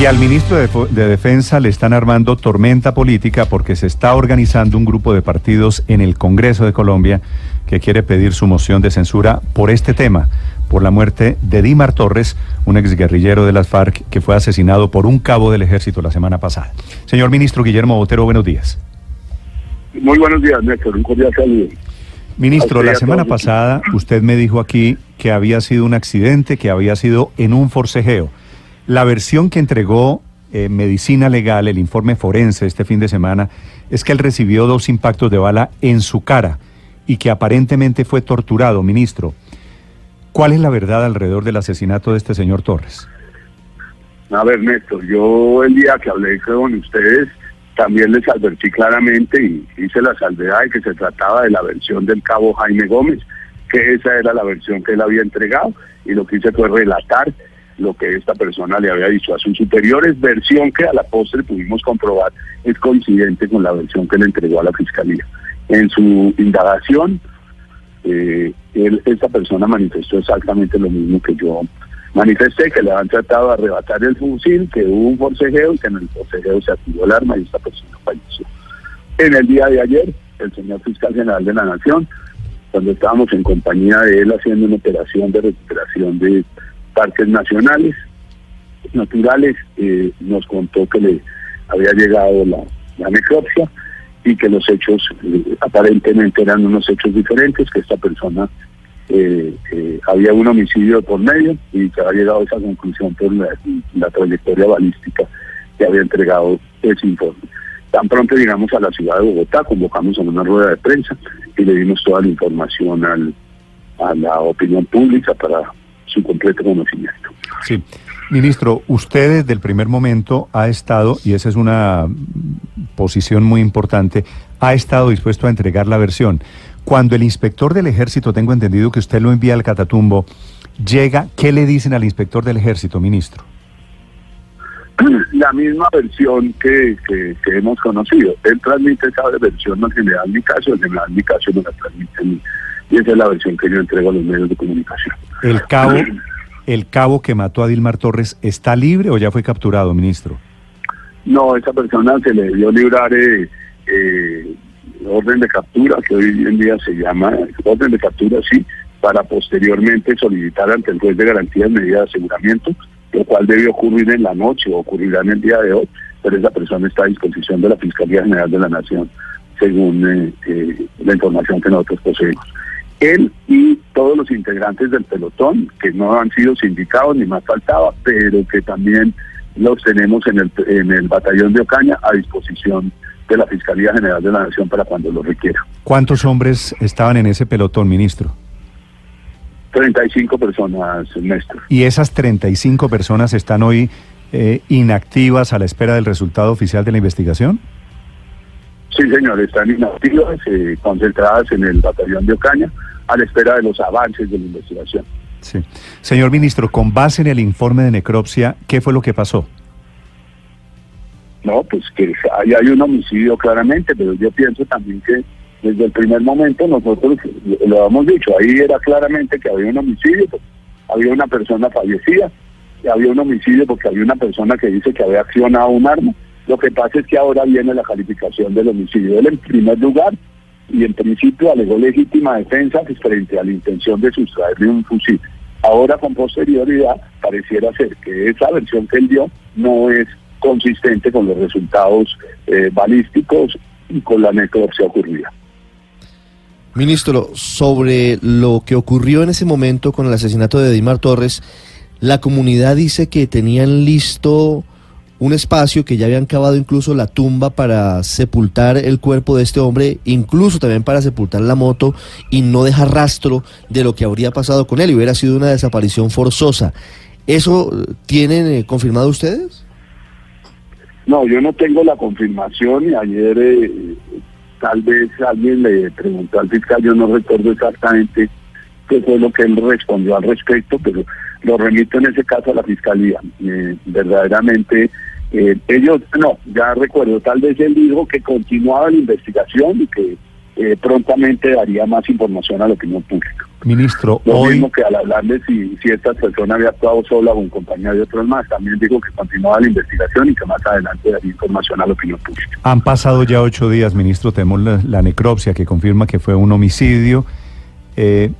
Y al ministro de, de, Defensa le están armando tormenta política porque se está organizando un grupo de partidos en el Congreso de Colombia que quiere pedir su moción de censura por este tema, por la muerte de Dimar Torres, un exguerrillero de las FARC que fue asesinado por un cabo del ejército la semana pasada. Señor ministro Guillermo Botero, buenos días. Muy buenos días, Néstor. Un cordial saludo. Ministro, la semana pasada usted me dijo aquí que había sido un accidente, que había sido en un forcejeo. La versión que entregó eh, Medicina Legal, el informe forense este fin de semana, es que él recibió dos impactos de bala en su cara y que aparentemente fue torturado, ministro. ¿Cuál es la verdad alrededor del asesinato de este señor Torres? A ver, Néstor, yo el día que hablé con ustedes también les advertí claramente y hice la salvedad de que se trataba de la versión del cabo Jaime Gómez, que esa era la versión que él había entregado y lo que hice fue relatar lo que esta persona le había dicho a sus superiores, versión que a la postre pudimos comprobar es coincidente con la versión que le entregó a la fiscalía. En su indagación, eh, esta persona manifestó exactamente lo mismo que yo manifesté, que le han tratado de arrebatar el fusil, que hubo un forcejeo y que en el forcejeo se activó el arma y esta persona falleció. En el día de ayer, el señor fiscal general de la Nación, cuando estábamos en compañía de él haciendo una operación de recuperación de parques nacionales, naturales, eh, nos contó que le había llegado la, necropsia y que los hechos eh, aparentemente eran unos hechos diferentes, que esta persona eh, había un homicidio por medio y que había llegado a esa conclusión por la, la, trayectoria balística que había entregado ese informe. Tan pronto llegamos a la ciudad de Bogotá, convocamos a una rueda de prensa y le dimos toda la información al, a la opinión pública para su completo conocimiento. Sí. Ministro, usted desde el primer momento ha estado, y esa es una posición muy importante, ha estado dispuesto a entregar la versión. Cuando el inspector del ejército, tengo entendido que usted lo envía al Catatumbo, llega, ¿qué le dicen al inspector del ejército, ministro? La misma versión que, que, hemos conocido. Él transmite esa versión al general caso, el general caso no la transmite y esa es la versión que yo entrego a los medios de comunicación. El cabo, el cabo que mató a Dilmar Torres, ¿está libre o ya fue capturado, ministro? No, esa persona se le debió librar eh, eh, orden de captura, que hoy en día se llama orden de captura, sí, para posteriormente solicitar ante el juez de garantías medidas de aseguramiento, lo cual debió ocurrir en la noche o ocurrirá en el día de hoy, pero esa persona está a disposición de la Fiscalía General de la Nación, según eh, la información que nosotros poseemos él y todos los integrantes del pelotón, que no han sido sindicados ni más faltaba, pero que también los tenemos en el, en el batallón de Ocaña a disposición de la Fiscalía General de la Nación para cuando lo requiera. ¿Cuántos hombres estaban en ese pelotón, ministro? 35 personas, Néstor. ¿Y esas 35 personas están hoy eh, inactivas a la espera del resultado oficial de la investigación? Sí, señor, están inactivas, eh, concentradas en el batallón de Ocaña, a la espera de los avances de la investigación. Sí. Señor ministro, con base en el informe de necropsia, ¿qué fue lo que pasó? No, pues que ahí hay un homicidio claramente, pero yo pienso también que desde el primer momento nosotros lo hemos dicho, ahí era claramente que había un homicidio, pues, había una persona fallecida, y había un homicidio porque había una persona que dice que había accionado un arma lo que pasa es que ahora viene la calificación del homicidio. Él en primer lugar y en principio alegó legítima defensa pues, frente a la intención de sustraerle un fusil. Ahora con posterioridad pareciera ser que esa versión que él dio no es consistente con los resultados eh, balísticos y con la necropsia ocurrida. Ministro, sobre lo que ocurrió en ese momento con el asesinato de Dimar Torres, la comunidad dice que tenían listo un espacio que ya habían cavado incluso la tumba para sepultar el cuerpo de este hombre, incluso también para sepultar la moto y no dejar rastro de lo que habría pasado con él y hubiera sido una desaparición forzosa. ¿Eso tienen eh, confirmado ustedes? No, yo no tengo la confirmación y ayer eh, tal vez alguien le preguntó al fiscal, yo no recuerdo exactamente qué fue lo que él respondió al respecto, pero lo remito en ese caso a la fiscalía. Eh, verdaderamente eh, ellos, no, ya recuerdo, tal vez él dijo que continuaba la investigación y que eh, prontamente daría más información a la opinión pública. Ministro, Lo hoy... mismo que al hablarle si, si esta persona había actuado sola o en compañía de otros más, también dijo que continuaba la investigación y que más adelante daría información a la opinión pública. Han pasado ya ocho días, ministro, tenemos la, la necropsia que confirma que fue un homicidio. Eh,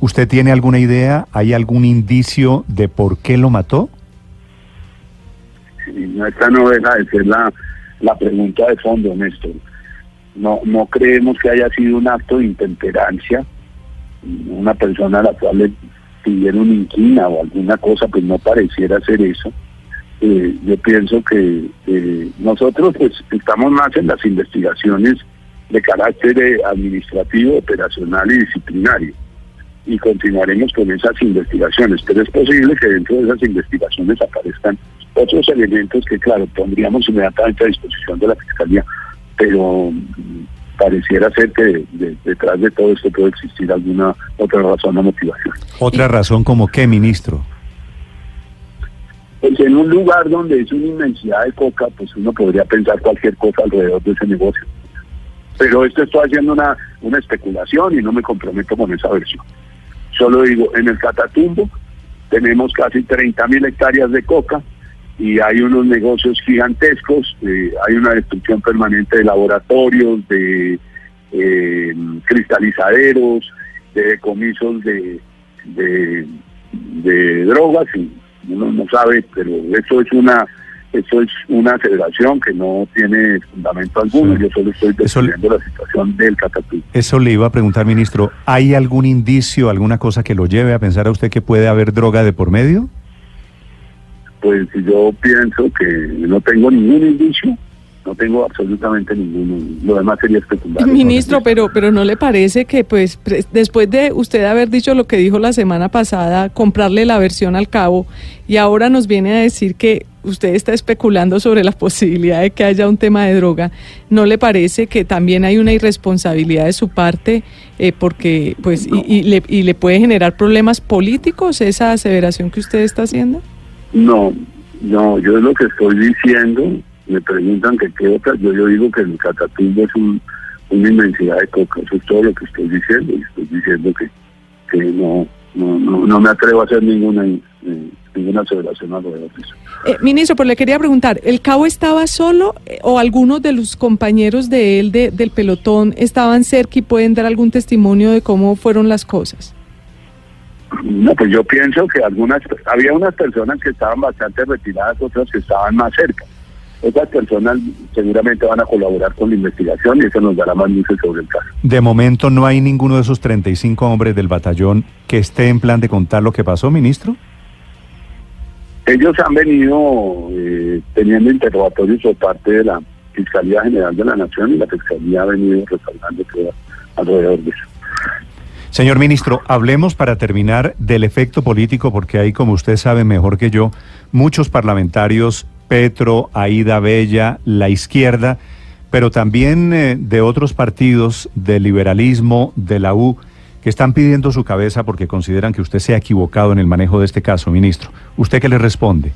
¿Usted tiene alguna idea? ¿Hay algún indicio de por qué lo mató? No, esta no deja de ser la, la pregunta de fondo, Néstor. No, no creemos que haya sido un acto de intemperancia, una persona a la cual le pidieron inquina o alguna cosa, pues no pareciera ser eso. Eh, yo pienso que nosotros pues estamos más en las investigaciones de carácter eh, administrativo, operacional y disciplinario y continuaremos con esas investigaciones, pero es posible que dentro de esas investigaciones aparezcan otros elementos que, claro, pondríamos inmediatamente a disposición de la Fiscalía, pero mm, pareciera ser que de- de- detrás de todo esto puede existir alguna otra razón o motivación. Otra razón como qué, ministro. Pues en un lugar donde es una inmensidad de coca, pues uno podría pensar cualquier cosa alrededor de ese negocio. Pero esto estoy haciendo una, una especulación y no me comprometo con esa versión. Solo digo, en el Catatumbo tenemos casi 30 mil hectáreas de coca y hay unos negocios gigantescos, eh, hay una destrucción permanente de laboratorios, de eh, cristalizaderos, de decomisos de, de, de drogas y uno no sabe, pero eso es una eso es una aseveración que no tiene fundamento alguno. Sí. Yo solo estoy describiendo la situación del Catatumbo. Eso le iba a preguntar, ministro. ¿Hay algún indicio, alguna cosa que lo lleve a pensar a usted que puede haber droga de por medio? Pues yo pienso que no tengo ningún indicio, no tengo absolutamente ninguno. Lo demás sería especular. Ministro, pero pero no le parece que pues después de usted haber dicho lo que dijo la semana pasada, comprarle la versión al cabo y ahora nos viene a decir que usted está especulando sobre la posibilidad de que haya un tema de droga, ¿no le parece que también hay una irresponsabilidad de su parte eh, porque pues y, y le, y le puede generar problemas políticos esa aseveración que usted está haciendo? No, no, yo es lo que estoy diciendo. Me preguntan que qué otra. Yo, yo digo que el Catatumbo es un, una inmensidad de coca. Eso es todo lo que estoy diciendo. Y estoy diciendo que, que no, no, no, no me atrevo a hacer ninguna, eh, ninguna aseveración alrededor de eso. Eh, ministro, pero le quería preguntar, ¿el cabo estaba solo eh, o algunos de los compañeros de él de- del pelotón estaban cerca y pueden dar algún testimonio de cómo fueron las cosas? No, pues yo pienso que algunas, había unas personas que estaban bastante retiradas, otras que estaban más cerca. Esas personas seguramente van a colaborar con la investigación y eso nos dará más luces sobre el caso. De momento no hay ninguno de esos 35 hombres del batallón que esté en plan de contar lo que pasó, ministro. Ellos han venido eh, teniendo interrogatorios por parte de la Fiscalía General de la Nación y la Fiscalía ha venido respaldando todo alrededor de eso. Señor ministro, hablemos para terminar del efecto político, porque hay, como usted sabe mejor que yo, muchos parlamentarios, Petro, Aida Bella, la izquierda, pero también eh, de otros partidos del liberalismo, de la U, que están pidiendo su cabeza porque consideran que usted se ha equivocado en el manejo de este caso, ministro. ¿Usted qué le responde?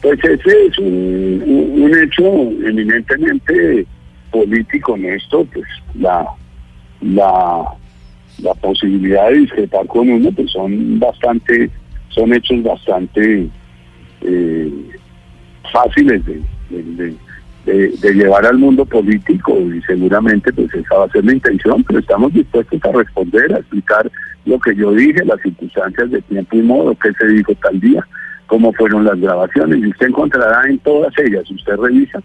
Pues ese es un, un- hecho eminentemente político en esto, pues la, la, la posibilidad de discrepar con uno, pues son bastante, son hechos bastante eh, fáciles de, llevar al mundo político y seguramente pues esa va a ser la intención, pero estamos dispuestos a responder, a explicar lo que yo dije, las circunstancias de tiempo y modo, qué se dijo tal día, cómo fueron las grabaciones y usted encontrará en todas ellas, usted revisa,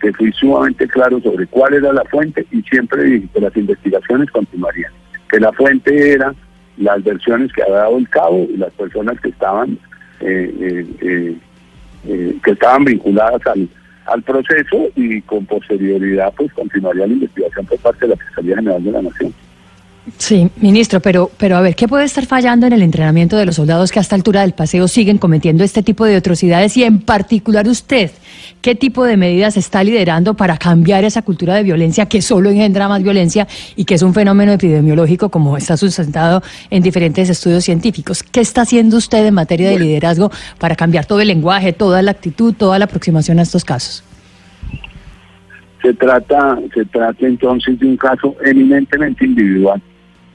que fui sumamente claro sobre cuál era la fuente y siempre dije que las investigaciones continuarían, la fuente era las versiones que había dado el cabo y las personas que estaban eh, eh, eh, eh, que estaban vinculadas al, al proceso y con posterioridad pues continuaría la investigación por parte de la Fiscalía General de la Nación. Sí, ministro, pero, pero a ver, ¿qué puede estar fallando en el entrenamiento de los soldados que a esta altura del paseo siguen cometiendo este tipo de atrocidades? Y en particular usted, ¿qué tipo de medidas está liderando para cambiar esa cultura de violencia que solo engendra más violencia y que es un fenómeno epidemiológico como está sustentado en diferentes estudios científicos? ¿Qué está haciendo usted en materia de liderazgo para cambiar todo el lenguaje, toda la actitud, toda la aproximación a estos casos? Se trata, se trata entonces de un caso eminentemente individual.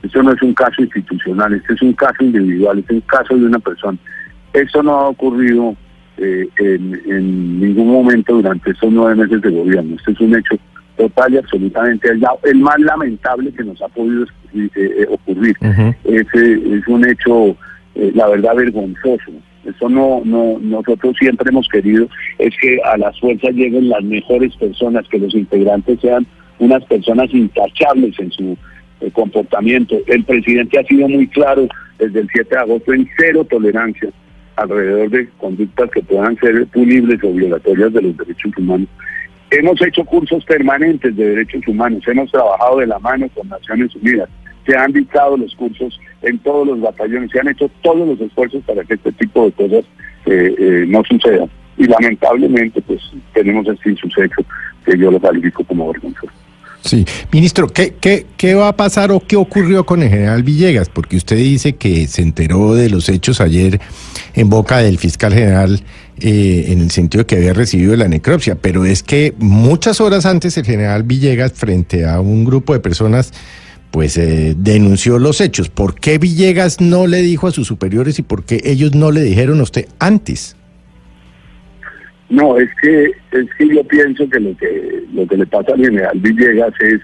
Esto no es un caso institucional, este es un caso individual, este es un caso de una persona. Esto no ha ocurrido eh, en, ningún momento durante estos nueve meses de gobierno. Este es un hecho total y absolutamente aislado, el más lamentable que nos ha podido eh, eh, ocurrir. es un hecho, la verdad, vergonzoso. Eso no, no, nosotros siempre hemos querido es que a las fuerzas lleguen las mejores personas, que los integrantes sean unas personas intachables en su eh, comportamiento. El presidente ha sido muy claro desde el 7 de agosto en cero tolerancia alrededor de conductas que puedan ser punibles o violatorias de los derechos humanos. Hemos hecho cursos permanentes de derechos humanos, hemos trabajado de la mano con Naciones Unidas, se han dictado los cursos en todos los batallones, se han hecho todos los esfuerzos para que este tipo de cosas eh, eh, no sucedan. Y lamentablemente, pues tenemos este insuceso que yo lo califico como vergonzoso. Sí, ministro, ¿qué, ¿qué, qué, va a pasar o qué ocurrió con el general Villegas? Porque usted dice que se enteró de los hechos ayer en boca del fiscal general eh, en el sentido de que había recibido la necropsia, pero es que muchas horas antes el general Villegas, frente a un grupo de personas, pues eh, denunció los hechos. ¿Por qué Villegas no le dijo a sus superiores y por qué ellos no le dijeron a usted antes? No, es que es que yo pienso que lo que lo que le pasa al general Villegas es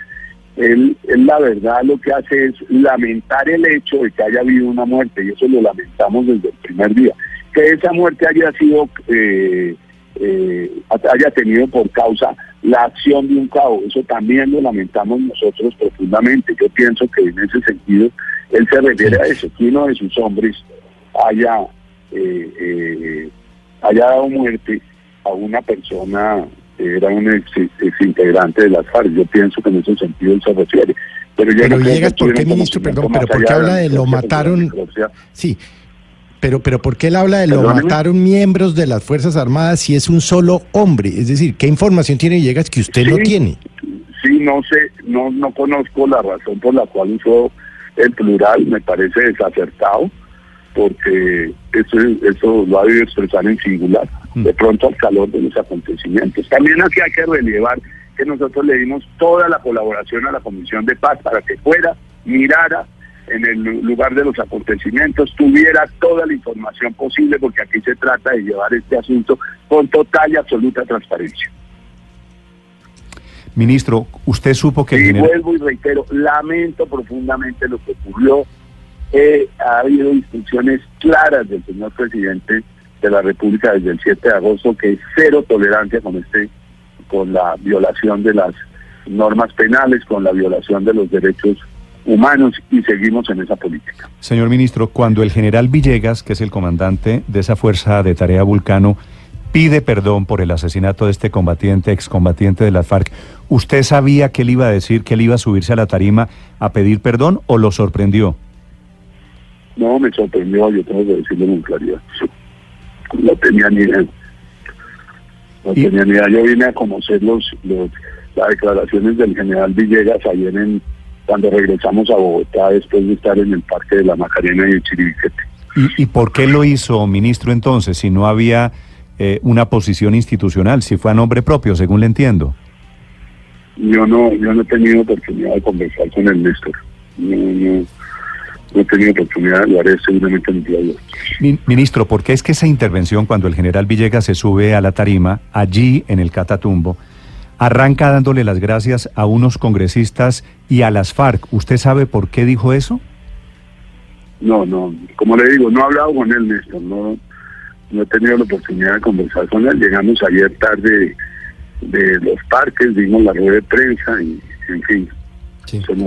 él, él la verdad lo que hace es lamentar el hecho de que haya habido una muerte y eso lo lamentamos desde el primer día. Que esa muerte haya sido eh, eh, haya tenido por causa la acción de un cabo. Eso también lo lamentamos nosotros profundamente. Yo pienso que en ese sentido él se refiere a eso, que uno de sus hombres haya, eh, eh, haya dado muerte a una persona que era un ex, integrante de las FARC. Yo pienso que en ese sentido él se refiere. Pero, yo llegas, ¿por qué, ministro? Perdón, pero ¿por qué habla de lo mataron? Sí, pero, pero ¿por qué él habla de lo mataron miembros de las Fuerzas Armadas si es un solo hombre? Es decir, ¿qué información tiene Llegas que usted no tiene? Sí, no sé, no, no conozco la razón por la cual usó el plural, me parece desacertado, porque eso, eso lo ha debido expresar en singular. De pronto al calor de los acontecimientos. También aquí hay que relevar que nosotros le dimos toda la colaboración a la Comisión de Paz para que fuera, mirara, en el lugar de los acontecimientos, tuviera toda la información posible, porque aquí se trata de llevar este asunto con total y absoluta transparencia. Ministro, usted supo que... Y vuelvo y reitero, lamento profundamente lo que ocurrió. Eh, ha habido instrucciones claras del señor presidente de la República desde el 7 de agosto que es cero tolerancia con este con la violación de las normas penales, con la violación de los derechos humanos y seguimos en esa política. Señor ministro, cuando el general Villegas, que es el comandante de esa fuerza de tarea Vulcano, pide perdón por el asesinato de este combatiente, excombatiente de las FARC, ¿usted sabía que él iba a decir, que él iba a subirse a la tarima a pedir perdón o lo sorprendió? No, me sorprendió, yo tengo que decirlo con claridad. No tenía ni idea. No tenía ni idea. Yo vine a conocer los, los, las declaraciones del general Villegas ayer en cuando regresamos a Bogotá después de estar en el Parque de la Macarena y el Chiribiquete. ¿Y, por qué lo hizo, ministro, entonces, si no había eh, una posición institucional, si fue a nombre propio, según le entiendo? Yo no, yo no he tenido oportunidad de conversar con el Néstor. No, no, no he tenido oportunidad, lo haré seguramente en el día de hoy. Ministro, ¿por qué es que esa intervención, cuando el general Villegas se sube a la tarima, allí en el Catatumbo, arranca dándole las gracias a unos congresistas y a las FARC. ¿Usted sabe por qué dijo eso? No, no, como le digo, no he hablado con él, Néstor, no, no he tenido la oportunidad de conversar con él. Llegamos ayer tarde de los parques, dimos la rueda de prensa y, en fin.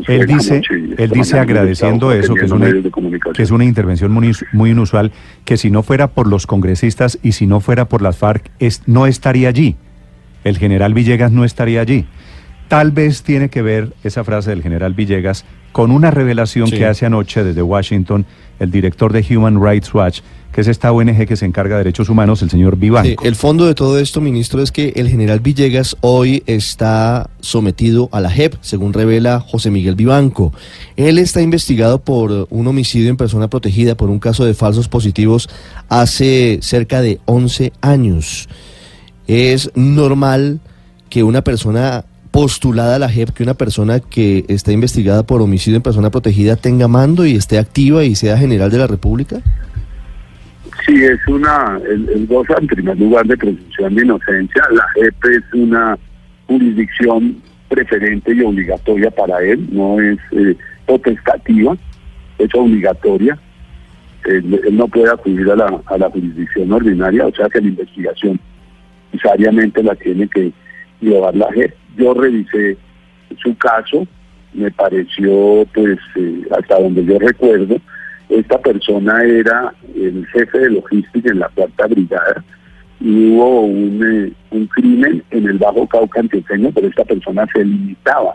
Él dice, él dice agradeciendo eso, que es, una, que es una intervención muy, muy inusual, que si no fuera por los congresistas y si no fuera por las FARC, es, no estaría allí. El general Villegas no estaría allí. Tal vez tiene que ver esa frase del general Villegas con una revelación que hace anoche desde Washington el director de Human Rights Watch, que es esta ONG que se encarga de derechos humanos, el señor Vivanco. el fondo de todo esto, ministro, es que el general Villegas hoy está sometido a la JEP, según revela José Miguel Vivanco. Él está investigado por un homicidio en persona protegida por un caso de falsos positivos hace cerca de 11 años es normal que una persona postulada la JEP que una persona que está investigada por homicidio en persona protegida tenga mando y esté activa y sea general de la República? Sí, es una, el goza en primer lugar de presunción de inocencia. La JEP es una jurisdicción preferente y obligatoria para él, no es eh, potestativa, es obligatoria. Él, él, no puede acudir a la, a la jurisdicción ordinaria, o sea que la investigación necesariamente la tiene que llevar la JEP. Yo revisé su caso, me pareció, pues, eh, hasta donde yo recuerdo, esta persona era el jefe de logística en la cuarta brigada y hubo un, eh, crimen en el Bajo Cauca antioqueño, pero esta persona se limitaba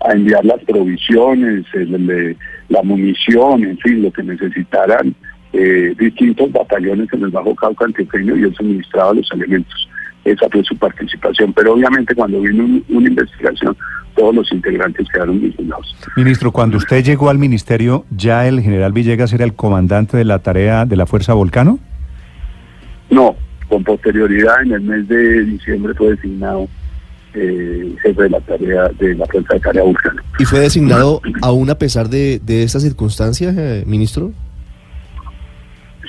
a enviar las provisiones, el, el, la munición, en fin, lo que necesitaran eh, distintos batallones en el Bajo Cauca antioqueño y él suministraba los elementos. Esa fue su participación, pero obviamente cuando vino un, una investigación, todos los integrantes quedaron vinculados. Ministro, cuando usted llegó al ministerio, ¿ya el general Villegas era el comandante de la tarea de la Fuerza Volcano? No, con posterioridad, en el mes de diciembre fue designado eh, jefe de la tarea de la Fuerza de Tarea Volcano. ¿Y fue designado aún a pesar de, de estas circunstancias, eh, ministro?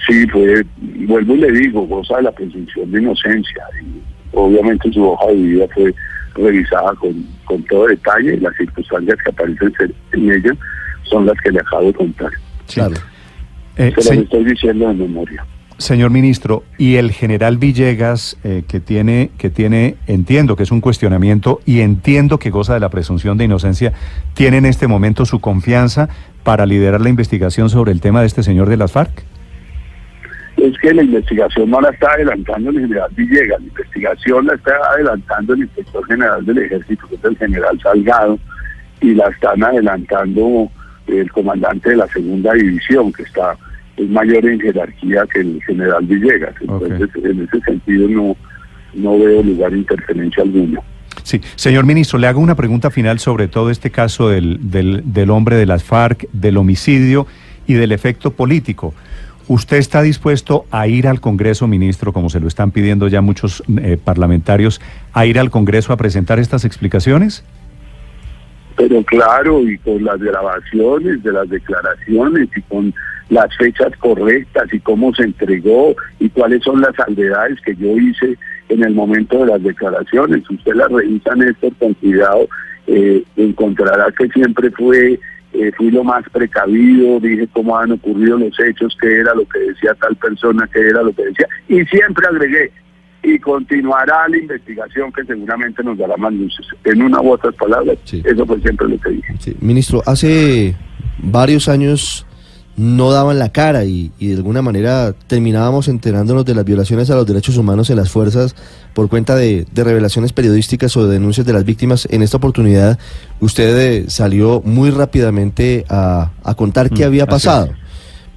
Sí, fue, vuelvo y le digo, goza de la presunción de inocencia. Y obviamente su hoja de vida fue revisada con, con todo detalle y las circunstancias que aparecen en ella son las que le acabo de contar. Claro. Eh, Se las estoy diciendo de memoria. Señor ministro, y el general Villegas, eh, que tiene, que tiene, entiendo que es un cuestionamiento y entiendo que goza de la presunción de inocencia, ¿tiene en este momento su confianza para liderar la investigación sobre el tema de este señor de las FARC? Es que la investigación no la está adelantando el general Villegas, la investigación la está adelantando el inspector general del ejército, que es el general Salgado, y la están adelantando el comandante de la segunda división, que está es mayor en jerarquía que el general Villegas. Entonces, okay. en ese sentido no, no veo lugar de interferencia alguna. Sí, señor ministro, le hago una pregunta final sobre todo este caso del, del, del hombre de las FARC, del homicidio y del efecto político. ¿Usted está dispuesto a ir al Congreso, ministro, como se lo están pidiendo ya muchos eh, parlamentarios, a ir al Congreso a presentar estas explicaciones? Pero claro, y con las grabaciones de las declaraciones y con las fechas correctas y cómo se entregó y cuáles son las salvedades que yo hice en el momento de las declaraciones. Usted las revisa, Néstor, con cuidado, eh, encontrará que siempre fue, eh, fui lo más precavido, dije cómo han ocurrido los hechos, qué era lo que decía tal persona, qué era lo que decía, y siempre agregué, y continuará la investigación que seguramente nos dará más luces. En una u otras palabras, sí. eso fue siempre lo que dije. Sí. Ministro, hace varios años no daban la cara y, y, de alguna manera terminábamos enterándonos de las violaciones a los derechos humanos en las fuerzas por cuenta de, de revelaciones periodísticas o de denuncias de las víctimas. En esta oportunidad usted eh, salió muy rápidamente a, a contar qué mm, había pasado.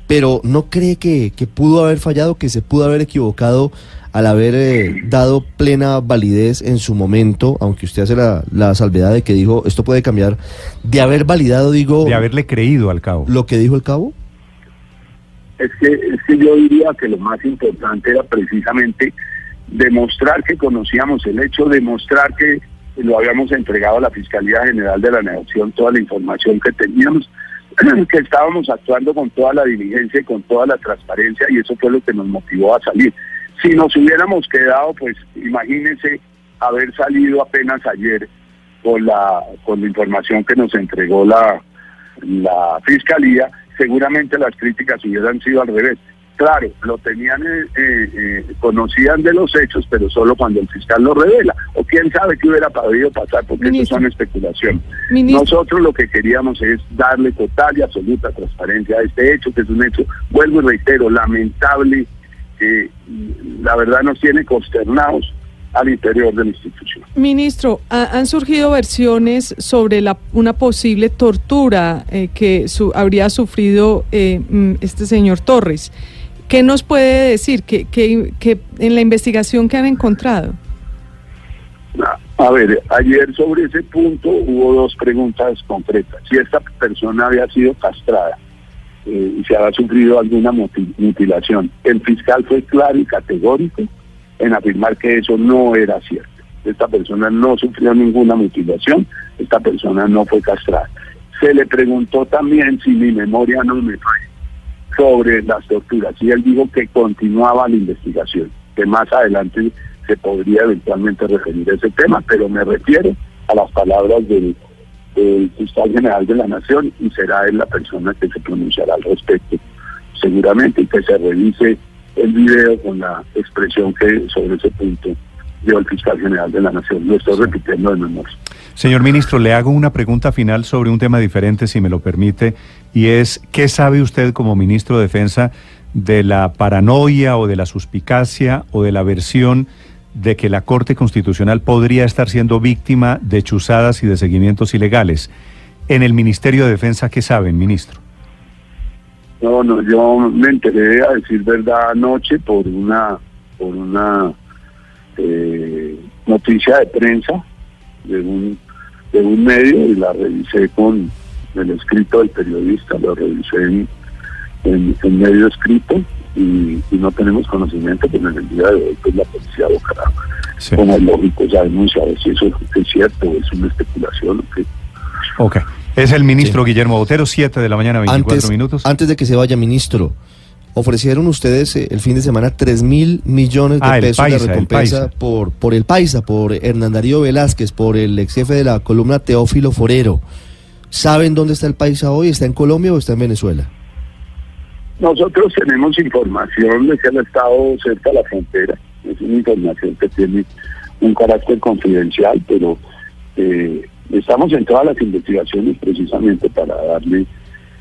Pero ¿no cree que, que, pudo haber fallado, que se pudo haber equivocado al haber eh, dado plena validez en su momento, aunque usted hace la, la, salvedad de que dijo esto puede cambiar, de haber validado, digo... De haberle creído al cabo. ¿Lo que dijo el cabo? Es que, es que yo diría que lo más importante era precisamente demostrar que conocíamos el hecho, demostrar que lo habíamos entregado a la Fiscalía General de la Nación, toda la información que teníamos, que estábamos actuando con toda la diligencia y con toda la transparencia y eso fue lo que nos motivó a salir. Si nos hubiéramos quedado, pues imagínense haber salido apenas ayer con la, con la información que nos entregó la, la Fiscalía, seguramente las críticas hubieran sido al revés. Claro, lo tenían, eh, eh, conocían de los hechos, pero solo cuando el fiscal lo revela. O quién sabe qué hubiera podido pasar, porque eso son especulaciones. Nosotros lo que queríamos es darle total y absoluta transparencia a este hecho, que es un hecho, vuelvo y reitero, lamentable, que la verdad nos tiene consternados al interior de la institución. Ministro, ha, han surgido versiones sobre la, una posible tortura eh, que su, habría sufrido eh, este señor Torres. ¿Qué nos puede decir que, que, que en la investigación que han encontrado? A ver, ayer sobre ese punto hubo dos preguntas concretas. Si esta persona había sido castrada eh, y se había sufrido alguna mutilación, el fiscal fue claro y categórico en afirmar que eso no era cierto. esta persona no sufrió ninguna mutilación, esta persona no fue castrada. Se le preguntó también si mi memoria no me falla sobre las torturas y él dijo que continuaba la investigación, que más adelante se podría eventualmente referir a ese tema, pero me refiero a las palabras del, fiscal general de la Nación y será él la persona que se pronunciará al respecto, seguramente, y que se revise el video con la expresión que sobre ese punto dio el fiscal general de la Nación. Lo estoy repitiendo de memoria. Señor ministro, le hago una pregunta final sobre un tema diferente, si me lo permite, y es, ¿qué sabe usted como ministro de Defensa de la paranoia o de la suspicacia o de la versión de que la Corte Constitucional podría estar siendo víctima de chuzadas y de seguimientos ilegales? En el Ministerio de Defensa, ¿qué saben, ministro? No, no, yo me enteré a decir verdad anoche por una, por una eh, noticia de prensa de un, de un medio y la revisé con el escrito del periodista, lo revisé en, en, medio escrito y, no tenemos conocimiento, pero en el día de hoy pues la policía buscará como es lógico ya denunciar si eso es cierto es una especulación o qué. Ok. Es el ministro Guillermo Botero, 7 de la mañana, 24 minutos. Antes de que se vaya, ministro, ofrecieron ustedes eh, el fin de semana 3 mil millones de ah, pesos de recompensa por, por el Paisa, por Hernán Darío Velázquez, por el ex jefe de la columna Teófilo Forero. ¿Saben dónde está el Paisa hoy? ¿Está en Colombia o está en Venezuela? Nosotros tenemos información de que han estado cerca de la frontera. Es una información que tiene un carácter confidencial, pero eh, estamos en todas las investigaciones precisamente para darle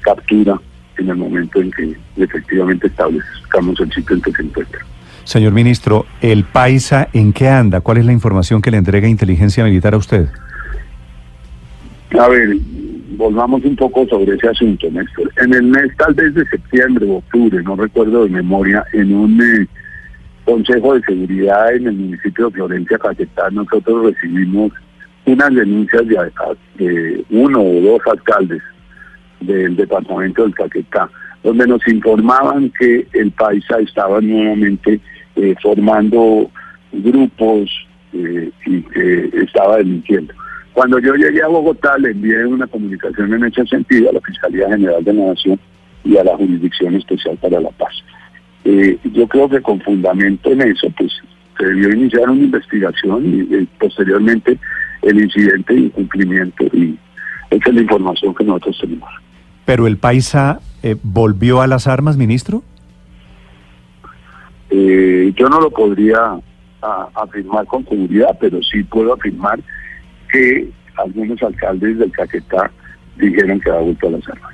captura en el momento en que efectivamente establezcamos el sitio en que se encuentra. Señor ministro, ¿el Paisa en qué anda? ¿Cuál es la información que le entrega inteligencia militar a usted? A ver, volvamos un poco sobre ese asunto, Néstor. En el mes tal vez de septiembre o octubre, no recuerdo de memoria, en un eh, consejo de seguridad en el municipio de Florencia, Caquetá, nosotros recibimos unas denuncias de, uno o dos alcaldes del departamento del Caquetá, donde nos informaban que el Paisa estaba nuevamente eh, formando grupos eh, y que estaba delinquiendo. Cuando yo llegué a Bogotá le envié una comunicación en ese sentido a la Fiscalía General de la Nación y a la Jurisdicción Especial para la Paz. Eh, yo creo que con fundamento en eso, pues se debió iniciar una investigación y posteriormente el incidente de incumplimiento y esa es la información que nosotros tenemos. ¿Pero el paisa eh, volvió a las armas, ministro? Eh, yo no lo podría afirmar con seguridad, pero sí puedo afirmar que algunos alcaldes del Caquetá dijeron que ha vuelto a las armas.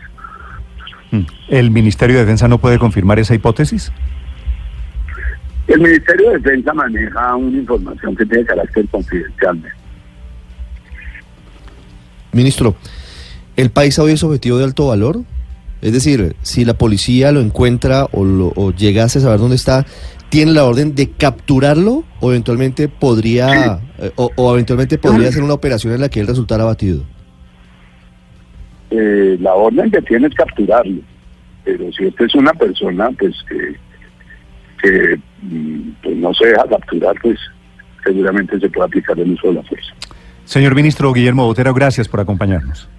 Mm. ¿El Ministerio de Defensa no puede confirmar esa hipótesis? El Ministerio de Defensa maneja una información que tiene carácter confidencial. Ministro, ¿El país hoy es objetivo de alto valor? Es decir, si la policía lo encuentra o, llegase a saber dónde está, ¿tiene la orden de capturarlo o eventualmente podría eh, o, eventualmente podría hacer una operación en la que él resultara abatido? Eh, la orden que tiene es capturarlo, pero si esta es una persona pues que, mm, pues, no se deja capturar, pues seguramente se puede aplicar el uso de la fuerza. Señor ministro Guillermo Botero, gracias por acompañarnos.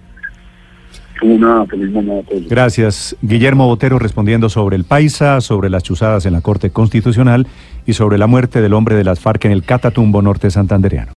Gracias. Guillermo Botero respondiendo sobre el Paisa, sobre las chuzadas en la Corte Constitucional y sobre la muerte del hombre de las FARC en el Catatumbo norte santandereano.